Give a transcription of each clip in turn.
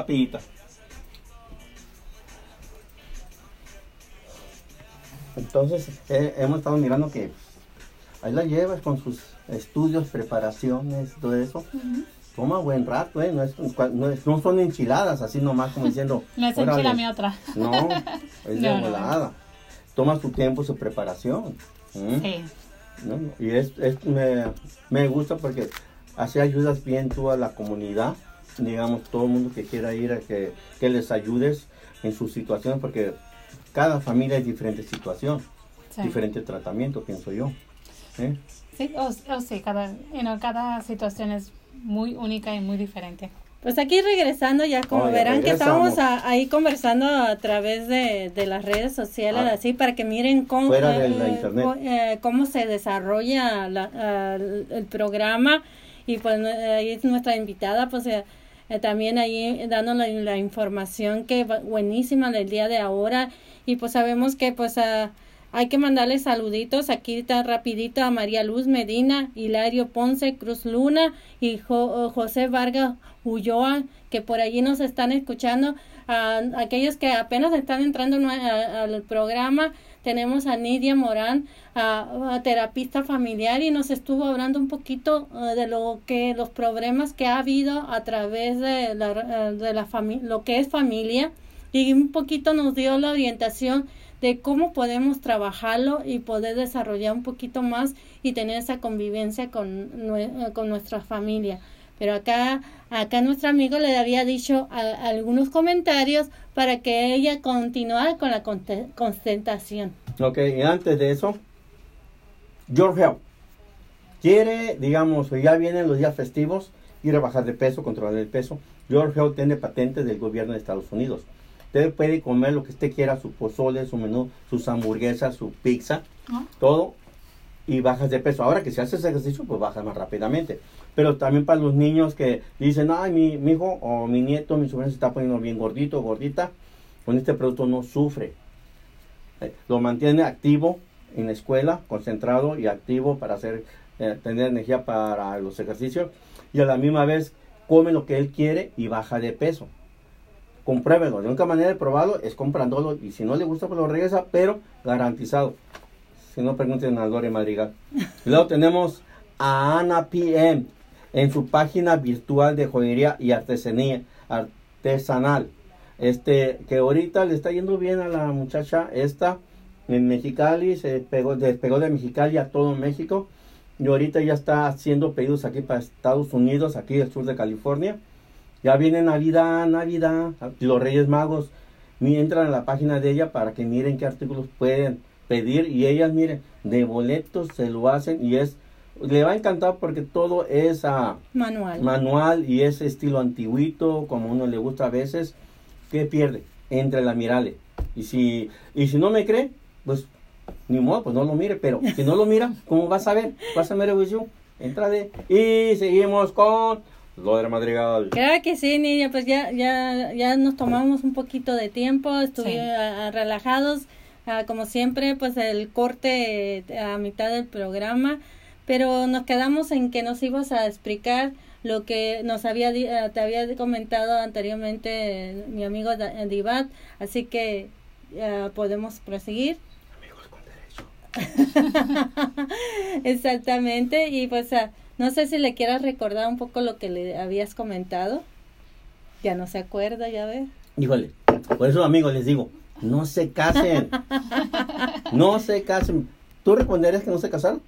papillitas. Entonces, eh, hemos estado mirando que ahí la llevas con sus estudios, preparaciones, todo eso. Toma buen rato, ¿eh? No, es, no, es- no son enchiladas, así nomás como diciendo. No es "Órale". enchila mi otra. No, es de No, no, no. volada. Toma su tiempo, su preparación. ¿Mm? Sí. ¿no? Y es, es- me, me gusta porque así ayudas bien tú a la comunidad, digamos, todo el mundo que quiera ir a que, que les ayudes en su situación, porque cada familia es diferente situación, Sí. diferente tratamiento, pienso yo. ¿eh? Sí, o, o sí, cada, you know, cada situación es muy única y muy diferente. Pues aquí regresando ya como Oh, ya verán que regresamos. estamos a- ahí conversando a través de, de las redes sociales Ah. así para que miren cómo, Fuera de la internet. co- eh, cómo se desarrolla la- el, el programa y pues eh, ahí es nuestra invitada pues eh, eh, también ahí dándonos la, información que buenísima del día de ahora y pues sabemos que pues ah, hay que mandarle saluditos aquí está rapidito a María Luz Medina, Hilario Ponce, Cruz Luna y Jo- José Vargas Ulloa, que por allí nos están escuchando. A aquellos que apenas están entrando al programa, tenemos a Nidia Morán, a, terapista familiar, y nos estuvo hablando un poquito eh, de lo que los problemas que ha habido a través de la, eh, de la lo que es familia y un poquito nos dio la orientación de cómo podemos trabajarlo y poder desarrollar un poquito más y tener esa convivencia con, con nuestra familia. Pero acá, acá nuestro amigo le había dicho a- algunos comentarios para que ella continuara con la concentración. Ok, y antes de eso, George Health quiere, digamos, ya vienen los días festivos, ir a bajar de peso, controlar el peso. George Health tiene patente del gobierno de Estados Unidos. Usted puede comer lo que usted quiera, su pozole, su menú, sus hamburguesas, su pizza, ¿no? todo, y bajas de peso. Ahora que si haces ejercicio, pues bajas más rápidamente. Pero también para los niños que dicen, ay, mi, mi hijo o mi nieto, mi sobrino se está poniendo bien gordito gordita, con este producto no sufre. Eh, Lo mantiene activo en la escuela, concentrado y activo para hacer, eh, tener energía para los ejercicios. Y a la misma vez come lo que él quiere y baja de peso. Compruébelo. La única manera de probarlo es comprándolo. Y si no le gusta, pues lo regresa, pero garantizado. Si no, pregunten a Lore Madrigal. Luego tenemos a Ana PM en su página virtual de joyería y artesanía artesanal. Este, que ahorita le está yendo bien a la muchacha esta en Mexicali, se despegó, despegó de Mexicali a todo México. Y ahorita ya está haciendo pedidos aquí para Estados Unidos, aquí al sur de California. Ya viene Navidad, Navidad, los Reyes Magos. Entran a la página de ella para que miren qué artículos pueden pedir. Y ellas, miren, de boletos se lo hacen y es, le va a encantar porque todo es ah, Manual. manual y es estilo antiguito, como a uno le gusta a veces. ¿Qué pierde? Entre la mirale. Y si, y si no me cree, pues ni modo, pues no lo mire. Pero si no lo mira, ¿cómo vas a ver? Vas a ver revisión. Entra de. Y seguimos con Lodra Madrigal. Claro que sí, niña, pues ya, ya, ya nos tomamos un poquito de tiempo, estuvimos Sí. relajados, ah, como siempre, pues el corte eh, a mitad del programa, pero nos quedamos en que nos ibas a explicar lo que nos había di- ah, te había comentado anteriormente eh, mi amigo eh, Divat, así que ah, podemos proseguir. Amigos con derecho. Exactamente, y pues ah, no sé si le quieras recordar un poco lo que le habías comentado. Ya no se acuerda, ya ves. Híjole, por eso amigos les digo, no se casen. No se casen. ¿Tú responderías que no se casaron?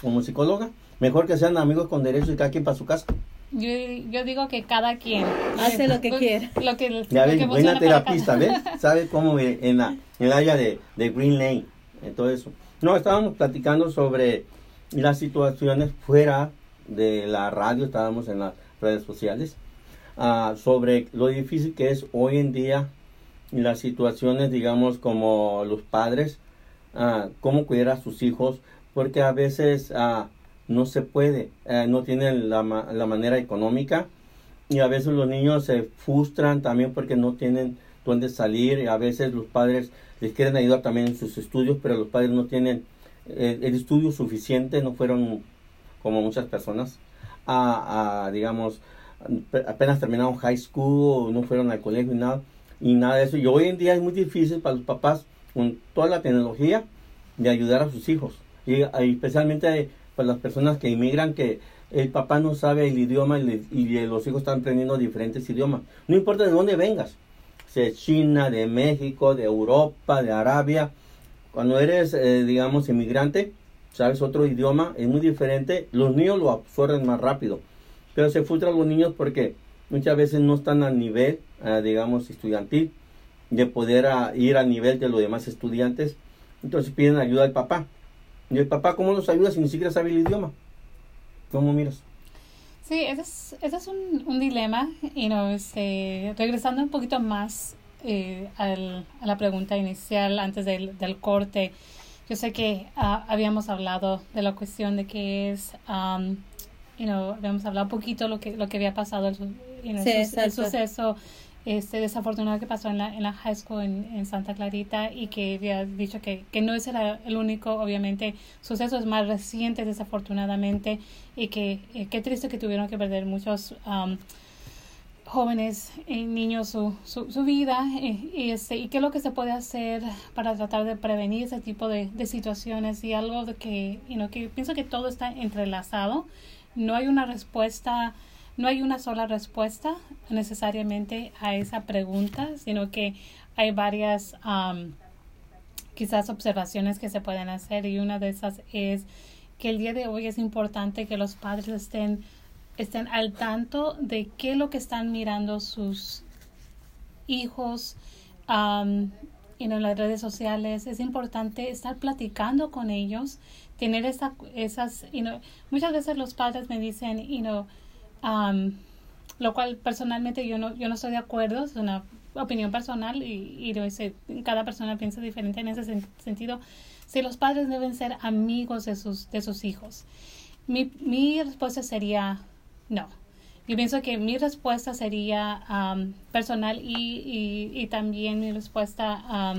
Como psicóloga. Mejor que sean amigos con derecho y cada quien para su casa. Yo, yo digo que cada quien Hace lo que quiere. Lo que, Ya lo ven, que buena terapista, ¿ves? ¿Sabe cómo en, la, en el área de, de Green Lane? En todo eso. No, estábamos platicando sobre las situaciones fuera de la radio, estábamos en las redes sociales, ah, sobre lo difícil que es hoy en día las situaciones, digamos, como los padres, ah, cómo cuidar a sus hijos, porque a veces ah, no se puede, eh, no tienen la, la manera económica y a veces los niños se frustran también porque no tienen dónde salir y a veces los padres les quieren ayudar también en sus estudios, pero los padres no tienen eh, el estudio suficiente, no fueron como muchas personas a, a, digamos, apenas terminaron high school, no fueron al colegio y nada, y nada de eso. Y hoy en día es muy difícil para los papás con toda la tecnología de ayudar a sus hijos. Y, especialmente para las personas que inmigran que el papá no sabe el idioma y, los hijos están aprendiendo diferentes idiomas. No importa de dónde vengas, de China, de México, de Europa, de Arabia. Cuando eres, eh, digamos, inmigrante, sabes otro idioma, es muy diferente. Los niños lo absorben más rápido. Pero se frustran los niños porque muchas veces no están al nivel, eh, digamos, estudiantil, de poder ah, ir al nivel de los demás estudiantes. Entonces piden ayuda al papá. ¿Y el papá cómo los ayuda si ni siquiera sabe el idioma? ¿Cómo miras? Sí, ese es, ese es un, un dilema. Y no, este, regresando un poquito más eh, al, a la pregunta inicial antes del, del corte, yo sé que uh, habíamos hablado de la cuestión de que es, um, you know, habíamos hablado un poquito lo que, lo que había pasado, el suceso este desafortunado que pasó en la, en la high school en, en Santa Clarita y que había dicho que, que no es el, único, obviamente, sucesos más recientes desafortunadamente y que eh, qué triste que tuvieron que perder muchos um, jóvenes y niños su, su, su vida y, y, este, y qué es lo que se puede hacer para tratar de prevenir ese tipo de, de situaciones y algo de que, you know, que pienso que todo está entrelazado, no hay una respuesta no hay una sola respuesta necesariamente a esa pregunta, sino que hay varias quizás observaciones que se pueden hacer y una de esas es que el día de hoy es importante que los padres estén, estén al tanto de qué es lo que están mirando sus hijos um, en las redes sociales. Es importante estar platicando con ellos, tener esa, esas, you muchas veces los padres me dicen, you know, lo cual personalmente yo no, yo no estoy de acuerdo, es una opinión personal y, y cada persona piensa diferente en ese sentido. Si los padres deben ser amigos de sus, de sus hijos. Mi, mi respuesta sería no. Yo pienso que mi respuesta sería personal y, y, y, también mi respuesta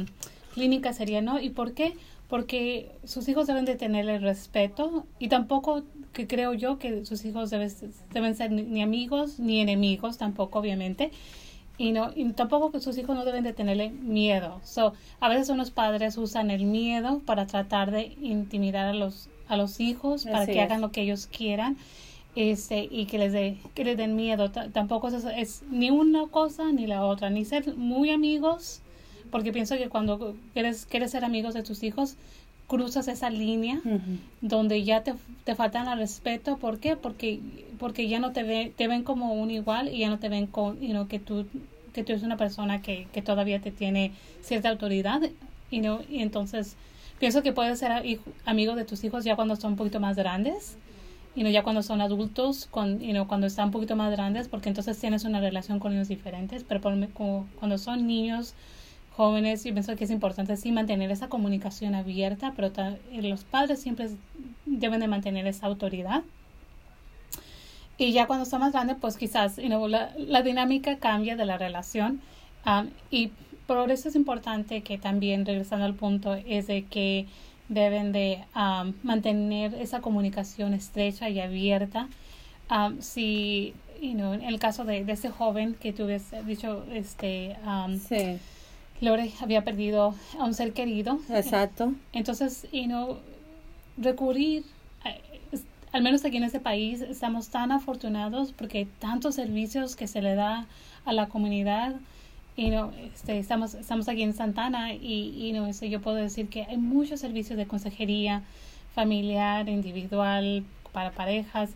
clínica sería no. ¿Y por qué? Porque sus hijos deben de tener el respeto y tampoco que creo yo que sus hijos deben, deben ser ni amigos ni enemigos tampoco, obviamente. Y, no, y tampoco que sus hijos no deben de tenerle miedo. So, a veces unos padres usan el miedo para tratar de intimidar a los, a los hijos, para que hagan lo que ellos quieran este, y que les, de, que les den miedo. tampoco es, es ni una cosa ni la otra, ni ser muy amigos, porque pienso que cuando quieres, quieres ser amigos de tus hijos, cruzas esa línea donde ya te, te faltan al respeto. ¿Por qué? Porque, porque ya no te, ve, te ven como un igual y ya no te ven con, you know, que, tú, que tú eres una persona que, que todavía te tiene cierta autoridad. You know, y entonces pienso que puedes ser amigo de tus hijos ya cuando son un poquito más grandes. Y no ya cuando son adultos, con, you know, cuando están un poquito más grandes, porque entonces tienes una relación con ellos diferentes, pero por, cuando son niños, jóvenes, yo pienso que es importante sí mantener esa comunicación abierta, pero los padres siempre deben de mantener esa autoridad. Y ya cuando son más grandes, pues quizás la, dinámica cambia de la relación. Um, y por eso es importante que también, regresando al punto, es de que deben de um, mantener esa comunicación estrecha y abierta. Um, si, you know, en el caso de, ese joven que tú has dicho, este, sí Lore había perdido a un ser querido. Exacto. Entonces, y no recurrir, al menos aquí en este país, estamos tan afortunados porque hay tantos servicios que se le da a la comunidad. Y no, este, estamos, estamos aquí en Santana y, y no, este, yo puedo decir que hay muchos servicios de consejería familiar, individual, para parejas.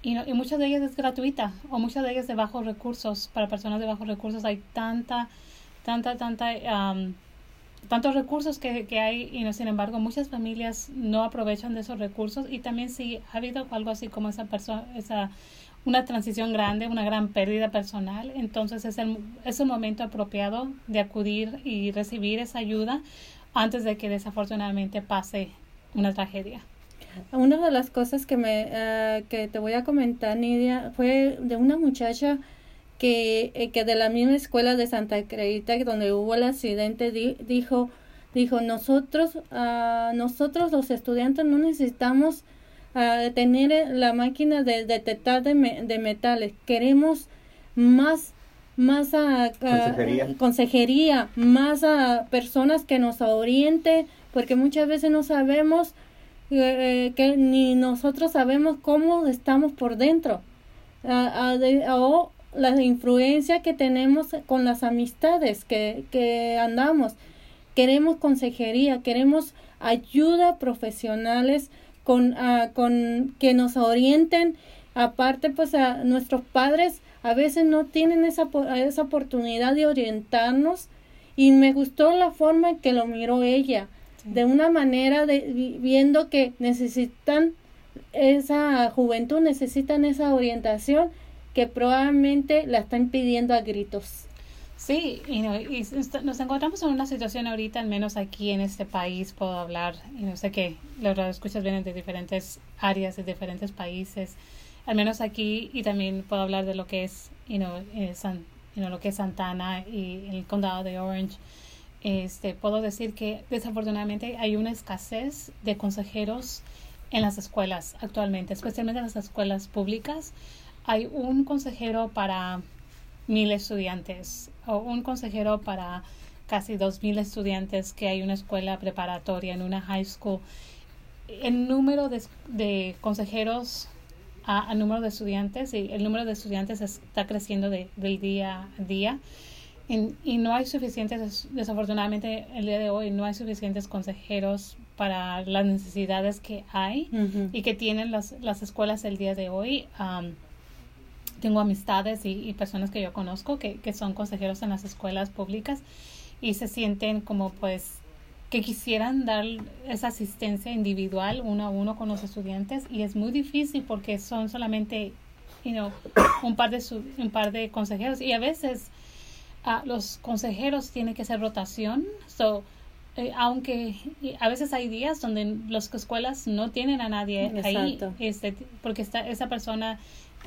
Y, no, y muchas de ellas es gratuita o muchas de ellas de bajos recursos. Para personas de bajos recursos hay tanta tanta, tanta, tantos recursos que, que hay y no, sin embargo muchas familias no aprovechan de esos recursos y también si ha habido algo así como esa persona, esa una transición grande, una gran pérdida personal, entonces es el, es un momento apropiado de acudir y recibir esa ayuda antes de que desafortunadamente pase una tragedia. Una de las cosas que me eh, que te voy a comentar, Nidia, fue de una muchacha que, eh, que de la misma escuela de Santa Creta donde hubo el accidente dijo dijo nosotros uh, nosotros los estudiantes no necesitamos a tener la máquina de detectar de, de metales. Queremos más más a, consejería. consejería, más a personas que nos orienten, porque muchas veces no sabemos eh, que ni nosotros sabemos cómo estamos por dentro. o la influencia que tenemos con las amistades que, que andamos. Queremos consejería, queremos ayuda profesionales con, con que nos orienten. Aparte, pues a nuestros padres a veces no tienen esa, esa oportunidad de orientarnos y me gustó la forma en que lo miró ella, de una manera de viendo que necesitan esa juventud, necesitan esa orientación que probablemente la están pidiendo a gritos. Sí, y, nos encontramos en una situación ahorita, al menos aquí en este país, puedo hablar, y no sé que los escuchas vienen de diferentes áreas, de diferentes países, al menos aquí, y también puedo hablar de lo que es, you know, eh, San, lo que es Santana y el condado de Orange. Este, puedo decir que desafortunadamente hay una escasez de consejeros en las escuelas actualmente, especialmente en las escuelas públicas. Hay un consejero para mil estudiantes o un consejero para casi dos mil estudiantes que hay una escuela preparatoria en una high school. El número de, de consejeros a, número de estudiantes y el número de estudiantes está creciendo de, del día a día. y no hay suficientes, desafortunadamente el día de hoy, no hay suficientes consejeros para las necesidades que hay y que tienen las, las escuelas el día de hoy. Tengo amistades y, y, personas que yo conozco que, que son consejeros en las escuelas públicas y se sienten como pues que quisieran dar esa asistencia individual uno a uno con los estudiantes y es muy difícil porque son solamente you un par de un par de consejeros y a veces uh, los consejeros tienen que hacer rotación so eh, aunque a veces hay días donde las escuelas no tienen a nadie ahí este porque está esa persona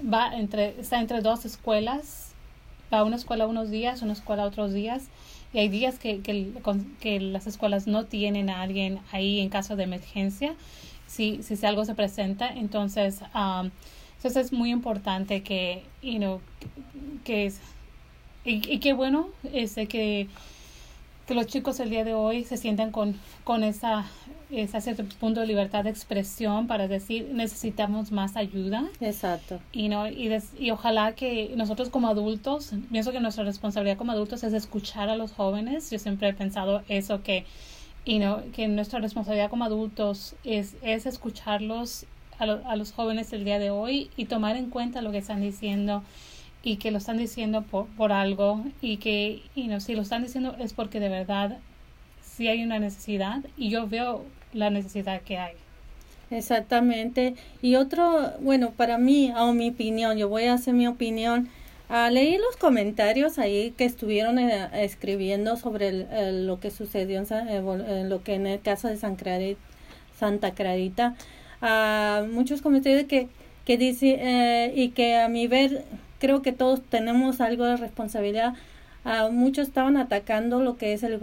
va entre está entre dos escuelas va a una escuela unos días una escuela otros días y hay días que, que, que las escuelas no tienen a alguien ahí en caso de emergencia, si, si algo se presenta. Entonces, um, entonces es muy importante que, you know, que es, y, y qué bueno este, que, que los chicos el día de hoy se sientan con, con esa es cierto punto de libertad de expresión para decir necesitamos más ayuda. Exacto. Y, no, y, y ojalá que nosotros como adultos, pienso que nuestra responsabilidad como adultos es escuchar a los jóvenes. Yo siempre he pensado eso, que, y no, que nuestra responsabilidad como adultos es, es escucharlos a, a los jóvenes el día de hoy y tomar en cuenta lo que están diciendo y que lo están diciendo por, por algo y que y no, si lo están diciendo es porque de verdad sí hay una necesidad y yo veo la necesidad que hay. Exactamente. Y otro, bueno, para mí, o mi opinión, yo voy a hacer mi opinión. Uh, leí los comentarios ahí que estuvieron eh, escribiendo sobre lo que sucedió en, lo que en el caso de San Santa Clarita. Uh, muchos comentarios que, que dice eh, y que a mi ver creo que todos tenemos algo de responsabilidad muchos estaban atacando lo que es el,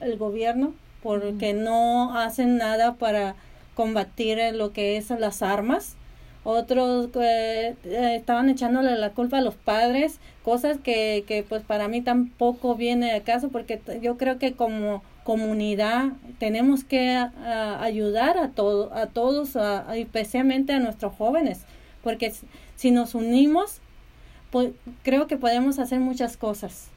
el, gobierno porque no hacen nada para combatir lo que es las armas. Otros eh, eh, estaban echándole la culpa a los padres, cosas que, que pues para mí tampoco viene de caso porque yo creo que como comunidad tenemos que ayudar a, todo, a todos, especialmente a nuestros jóvenes, porque si nos unimos, pues creo que podemos hacer muchas cosas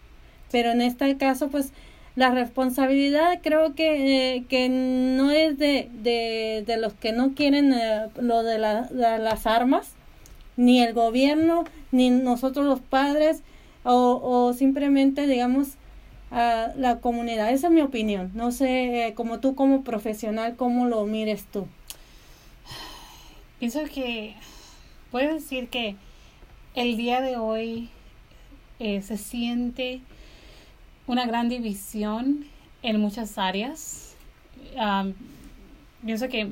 pero en este caso pues la responsabilidad creo que, eh, que no es de, de, de, los que no quieren eh, lo de, las armas, ni el gobierno, ni nosotros los padres, o, o simplemente, digamos, a la comunidad. Esa es mi opinión. No sé, eh, como tú como profesional, ¿cómo lo mires tú? Pienso que puedo decir que el día de hoy se siente una gran división en muchas áreas. pienso que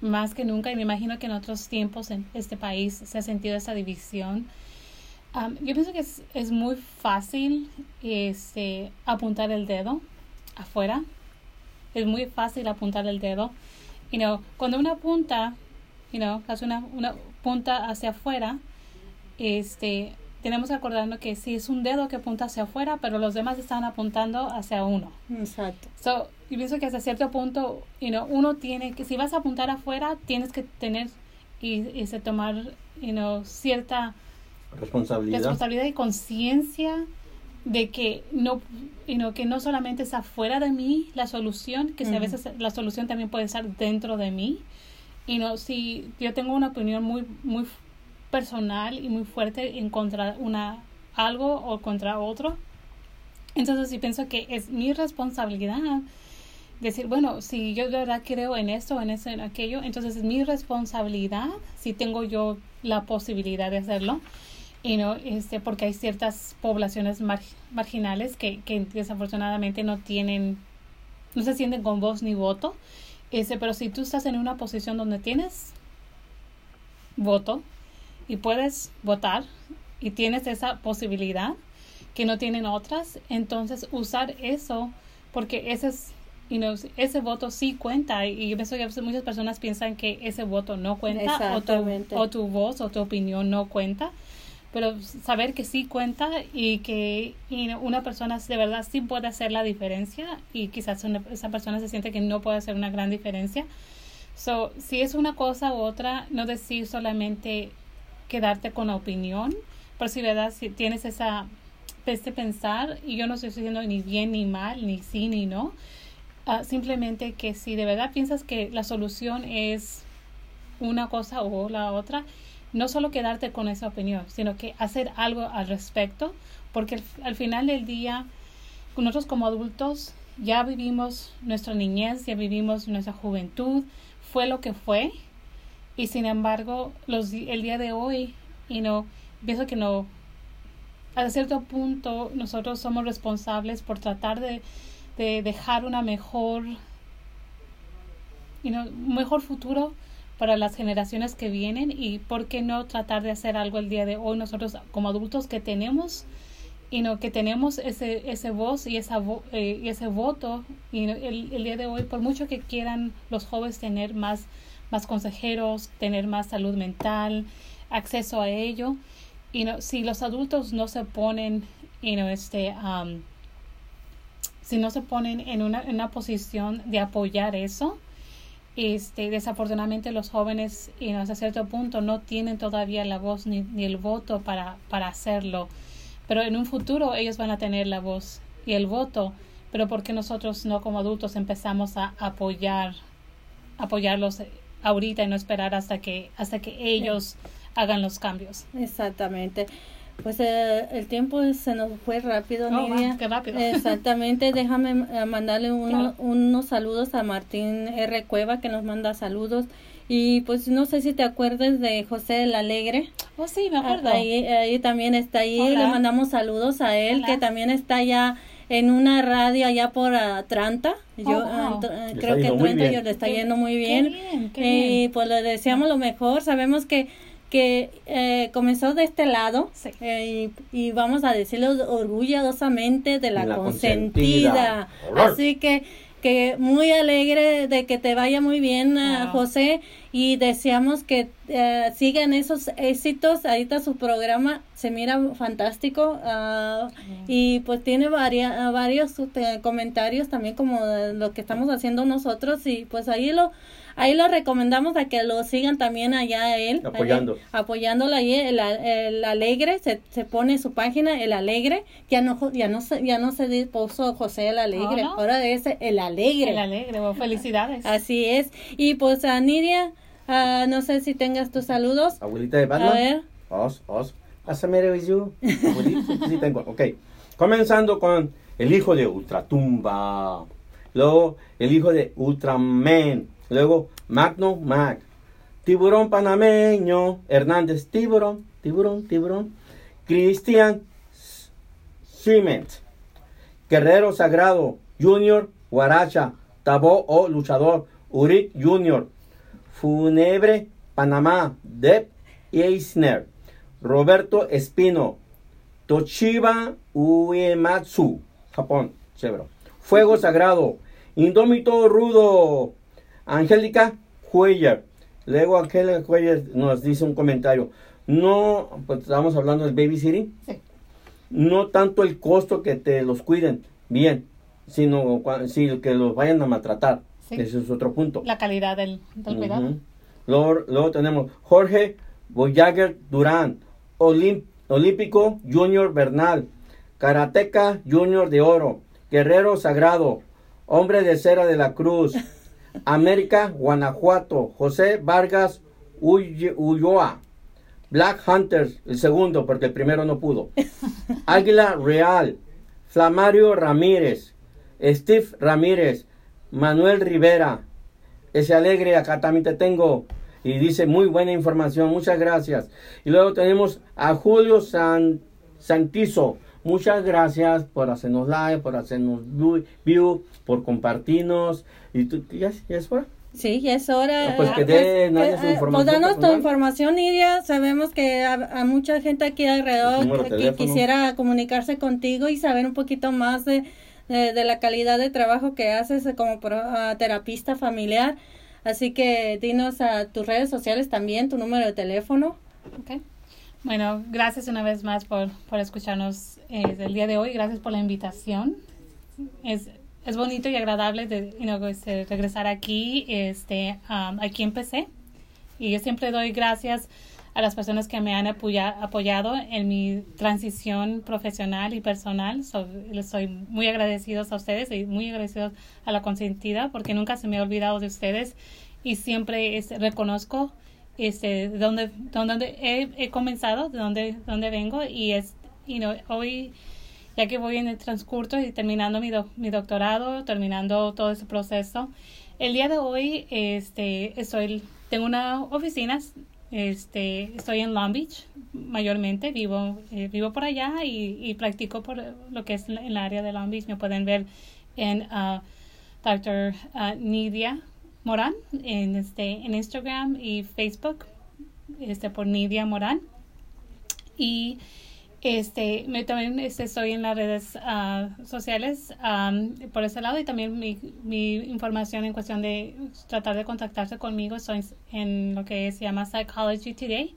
más que nunca, y me imagino que en otros tiempos en este país se ha sentido esa división. yo pienso que es, muy fácil este, apuntar el dedo afuera. Es muy fácil apuntar el dedo. You know, cuando uno apunta, you know, hace una, una punta hacia afuera, este, tenemos que acordarnos que sí es un dedo que apunta hacia afuera, pero los demás están apuntando hacia uno. Exacto. So, yo pienso que hasta cierto punto, you know, uno tiene que, si vas a apuntar afuera, tienes que tener y, y se tomar, you know, cierta Responsabilidad. responsabilidad y conciencia de que no, you know, que no solamente está fuera de mí la solución, que si a veces la solución también puede estar dentro de mí. Y no, si yo tengo una opinión muy, muy personal y muy fuerte en contra una algo o contra otro, entonces sí pienso que es mi responsabilidad decir, bueno, si yo de verdad creo en esto, en eso, en aquello, entonces es mi responsabilidad si tengo yo la posibilidad de hacerlo. Y no, este, porque hay ciertas poblaciones mar- marginales que, que desafortunadamente no tienen, no se sienten con voz ni voto. Este, pero si tú estás en una posición donde tienes voto y puedes votar y tienes esa posibilidad que no tienen otras, entonces usar eso porque ese es you know, ese voto sí cuenta y yo pienso que muchas personas piensan que ese voto no cuenta o tu, o tu voz o tu opinión no cuenta pero saber que sí cuenta y que know, una persona de verdad sí puede hacer la diferencia y quizás una- esa persona se siente que no puede hacer una gran diferencia. So, si es una cosa u otra, no decir solamente quedarte con la opinión, pero si verdad, si tienes esa este pensar, y yo no estoy diciendo ni bien ni mal, ni sí ni no, ah, simplemente que si de verdad piensas que la solución es una cosa o la otra, no solo quedarte con esa opinión, sino que hacer algo al respecto, porque al, al final del día, nosotros como adultos ya vivimos nuestra niñez, ya vivimos nuestra juventud, fue lo que fue, y sin embargo, los, el día de hoy, y no, pienso que no, a cierto punto nosotros somos responsables por tratar de, de dejar una mejor, you know, mejor futuro para las generaciones que vienen y por qué no tratar de hacer algo el día de hoy nosotros como adultos que tenemos y no que tenemos ese ese voz y esa vo- eh, ese voto. Y el, el día de hoy por mucho que quieran los jóvenes tener más más consejeros tener más salud mental acceso a ello y no si los adultos no se ponen y no este um, si no se ponen en una, en una posición de apoyar eso este, desafortunadamente los jóvenes y hasta cierto punto no tienen todavía la voz ni, ni el voto para, para hacerlo. Pero en un futuro ellos van a tener la voz y el voto. Pero porque nosotros no como adultos empezamos a apoyar, apoyarlos ahorita y no esperar hasta que, hasta que ellos hagan los cambios. Exactamente. Pues eh, el tiempo se nos fue rápido, Oh, Nidia. qué rápido. Exactamente. Déjame eh, mandarle uno- Claro. unos saludos a Martín R. Cueva que nos manda saludos. Y pues no sé si te acuerdas de José el Alegre. Oh, sí, me acuerdo. Ahí, ahí también está ahí. Hola. Le mandamos saludos a él, Hola. que también está allá en una radio allá por Atlanta. Yo Oh, wow. ah, creo que Atlanta yo le está Qué- yendo muy qué bien. bien, qué Eh, bien. Y pues le deseamos lo mejor. Sabemos que que eh, comenzó de este lado Sí. eh, y, y vamos a decirlo orgullosamente de la, La consentida. consentida. Así que que muy alegre de que te vaya muy bien eh, Wow. José y deseamos que eh, sigan esos éxitos ahorita su programa se mira fantástico ah, y pues tiene varia- varios eh, comentarios también como lo que estamos haciendo nosotros y pues ahí lo ahí lo recomendamos a que lo sigan también allá a él Apoyando. ahí, apoyándolo ahí el, el alegre se, se pone su página el alegre ya no ya no se ya no se puso José el alegre Oh, ¿no? ahora es el alegre El alegre, felicidades. así es y pues a Nidia ah, no sé si tengas tus saludos Abuelita de a Batman. ver Os, os. You. Abuelita, sí tengo. Ok. Comenzando con el hijo de Ultratumba. Luego el hijo de Ultraman. Luego Magno Mac. Tiburón panameño. Hernández Tiburón. Tiburón, tiburón. Cristian Cement. Guerrero Sagrado. Junior Guaracha. Tabó o luchador. Uric Junior. Funebre Panamá. Deb Eisner. Roberto Espino, Toshiba Uematsu, Japón, chévere. Fuego Sagrado, Indómito Rudo, Angélica Cuellar, Luego aquel Cuellar nos dice un comentario. No, pues estamos hablando del babysitting. Sí. No tanto el costo que te los cuiden bien, sino sí, que los vayan a maltratar. Sí. Ese es otro punto. La calidad del, del cuidado. Luego, luego tenemos Jorge Boyager Durán, Olim- Olímpico Junior Bernal, Karateca Junior de Oro, Guerrero Sagrado, Hombre de Cera de la Cruz, América, Guanajuato, José Vargas Ulloa, Black Hunters, el segundo, porque el primero no pudo, Águila Real, Flamario Ramírez, Steve Ramírez, Manuel Rivera, ese alegre, acá también te tengo. Y dice, muy buena información, muchas gracias. Y luego tenemos a Julio San, Santizo. Muchas gracias por hacernos like, por hacernos view, por compartirnos. ¿Y tú, ya, ya es hora? Sí, ya es hora. Ah, pues que eh, dé nadie su eh, información Pues danos tu información, Nidia. Sabemos que a, a mucha gente aquí alrededor que quisiera comunicarse contigo y saber un poquito más de, de, de la calidad de trabajo que haces como pro- ah, terapista familiar. Así que dinos a tus redes sociales también, tu número de teléfono. Bueno, gracias una vez más por, por escucharnos eh, el día de hoy. Gracias por la invitación. Es, es bonito y agradable de este, regresar aquí. Este, um, aquí empecé. Y yo siempre doy gracias a las personas que me han apoya- apoyado en mi transición profesional y personal. So, les soy muy agradecidos a ustedes y muy agradecidos a la consentida porque nunca se me ha olvidado de ustedes y siempre este, reconozco este, de dónde, de dónde he, he comenzado, de dónde, dónde vengo y es, you know, hoy ya que voy en el transcurso y terminando mi, doc- mi doctorado, terminando todo ese proceso. El día de hoy este, estoy, tengo una oficina, este, estoy en Long Beach mayormente, vivo, eh, vivo por allá y, y practico por lo que es en el área de Long Beach. Me pueden ver en Dr. ah, Nidia Morán en, este, en Instagram y Facebook este, por Nidia Morán. Y este, me, también este, estoy en las redes ah, sociales am, por ese lado y también mi, mi información en cuestión de tratar de contactarse conmigo estoy en lo que se llama Psychology Today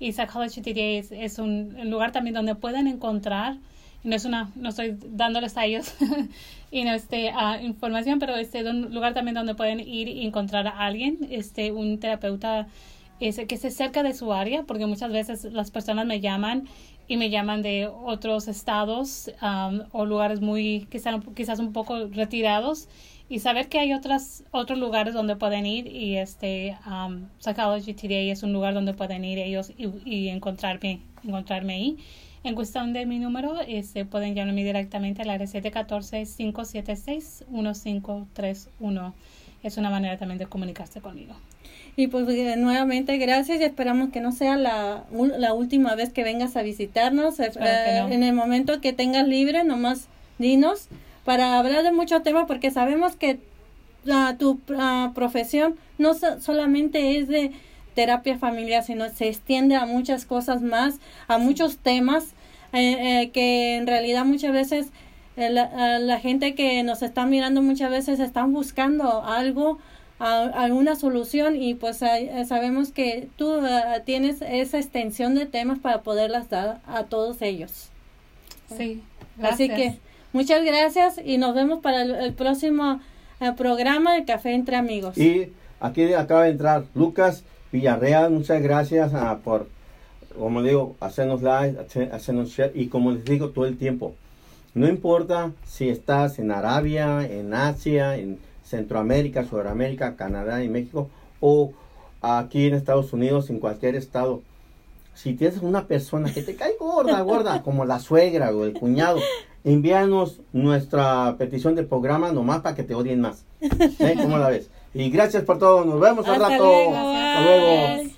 y Psychology Today es, es un, lugar también donde pueden encontrar no es una no estoy dándoles a ellos no este ah, información pero este un lugar también donde pueden ir y encontrar a alguien este un terapeuta ese que esté cerca de su área porque muchas veces las personas me llaman y me llaman de otros estados um, o lugares muy quizás quizás un poco retirados y saber que hay otras otros lugares donde pueden ir y este um, Psychology Today es un lugar donde pueden ir ellos y, y encontrarme encontrarme ahí en cuestión de mi número este pueden llamarme directamente al área 714 576 1531 es una manera también de comunicarse conmigo Y pues eh, nuevamente gracias y esperamos que no sea la, la última vez que vengas a visitarnos. Eh, no. En el momento que tengas libre, nomás dinos para hablar de mucho tema porque sabemos que tu ah, profesión no so- solamente es de terapia familiar, sino se extiende a muchas cosas más, a muchos temas eh, eh, que en realidad muchas veces eh, la, la gente que nos está mirando muchas veces están buscando algo, a- alguna solución y pues sabemos que tú tienes esa extensión de temas para poderlas dar a todos ellos. sí Así gracias. que muchas gracias y nos vemos para el, el próximo eh, programa de Café entre Amigos. Y aquí acaba de entrar Lucas Villarreal, muchas gracias ah, por, como digo, hacernos like, hacer- hacernos share y como les digo todo el tiempo, no importa si estás en Arabia, en Asia, en Centroamérica, Sudamérica, Canadá y México o aquí en Estados Unidos, en cualquier estado. Si tienes una persona que te cae gorda, gorda, como la suegra o el cuñado, envíanos nuestra petición de programa nomás para que te odien más. ¿Eh? ¿Cómo la ves? Y gracias por todo. Nos vemos al Hasta rato. luego. Hasta luego.